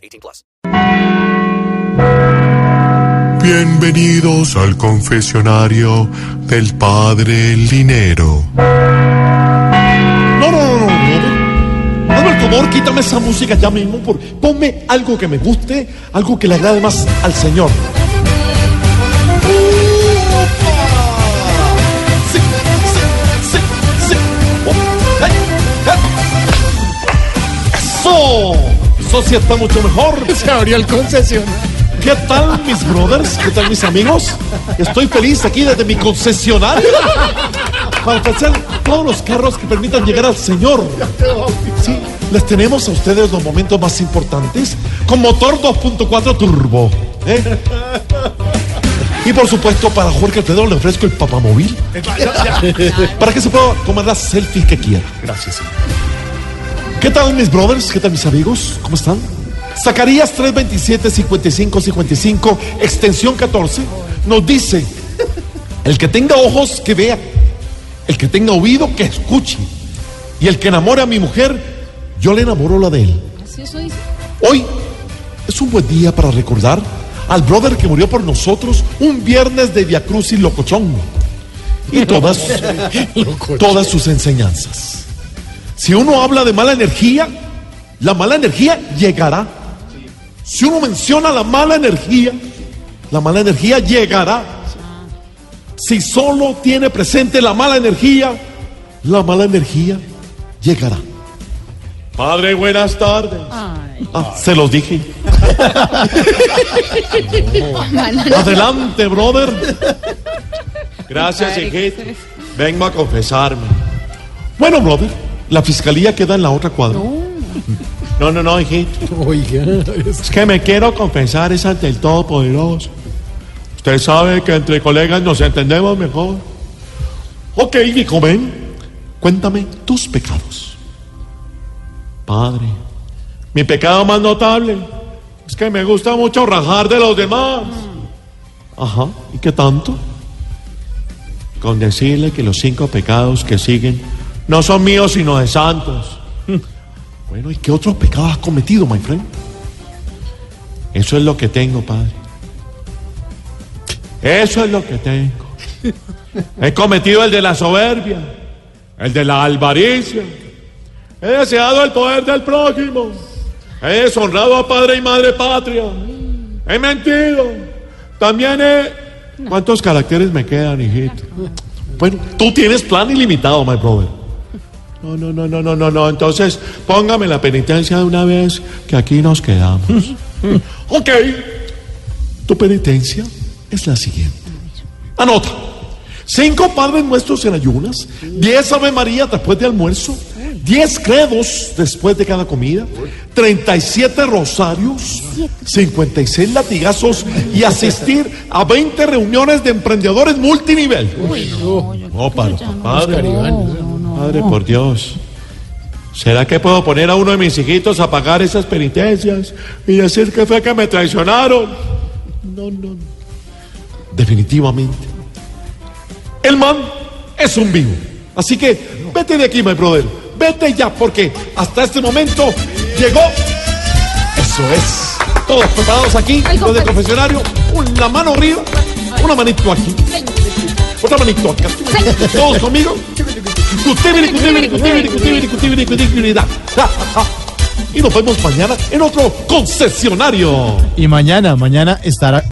18 plus. Bienvenidos al confesionario del Padre Linero. No, no, no, no, no. Hazme el favor, quítame esa música ya mismo. Por, ponme algo que me guste, algo que le agrade más al Señor. Sí está mucho mejor. Se abrió el concesión. ¿Qué tal, mis brothers? ¿Qué tal, mis amigos? Estoy feliz aquí desde mi concesionario para ofrecer todos los carros que permitan llegar al Señor. Sí, les tenemos a ustedes los momentos más importantes con motor 2.4 turbo. ¿eh? Y por supuesto, para Jorge Alfredo le ofrezco el papamóvil para que se pueda tomar las selfies que quiera. Gracias. ¿Qué tal, mis brothers? ¿Qué tal, mis amigos? ¿Cómo están? Zacarías 327 55 55 extensión 14 nos dice el que tenga ojos que vea. El que tenga oído que escuche. Y el que enamore a mi mujer yo le enamoro la de él. Hoy es un buen día para recordar al brother que murió por nosotros un viernes de Via Cruz y Locochón. Y todas, todas sus enseñanzas si uno habla de mala energía la mala energía llegará si uno menciona la mala energía, la mala energía llegará. Si solo tiene presente la mala energía, la mala energía llegará. Padre, buenas tardes. Ah, se los dije. Adelante, brother. Gracias, hijito. Vengo a confesarme. Bueno, brother, la fiscalía queda en la otra cuadra. No, no, no, hijito. Oiga, Es que me quiero confesar es ante el Todopoderoso. Usted sabe que entre colegas nos entendemos mejor. Ok, hijo, ven. Cuéntame tus pecados. Padre, mi pecado más notable es que me gusta mucho rajar de los demás. Ajá, ¿y qué tanto? Con decirle que los cinco pecados que siguen no son míos sino de santos. Bueno, ¿y qué otros pecados has cometido, my friend? Eso es lo que tengo, Padre. Eso es lo que tengo. He cometido el de la soberbia, el de la avaricia. He deseado el poder del prójimo. He deshonrado a padre y madre patria. He mentido. También he... ¿Cuántos caracteres me quedan, hijito? Bueno, tú tienes plan ilimitado, my brother. No, no, no, no, no, no, no. Entonces, póngame la penitencia de una vez que aquí nos quedamos. ok. Tu penitencia es la siguiente. Anota. Cinco padres nuestros en ayunas, diez Ave María después de almuerzo, diez credos después de cada comida, 37 rosarios, 56 latigazos y asistir a 20 reuniones de emprendedores multinivel. No, para, padre. Padre, por Dios. ¿Será que puedo poner a uno de mis hijitos a pagar esas penitencias y decir que fue que me traicionaron? No, no. Definitivamente. El man es un vivo. Así que vete de aquí, my brother. Vete ya, porque hasta este momento llegó. Eso es. Todos preparados aquí, los de confesionario. Una mano arriba, una manito aquí. Otra manito acá. Todos conmigo. Y nos vemos mañana en otro concesionario. Y mañana, mañana estará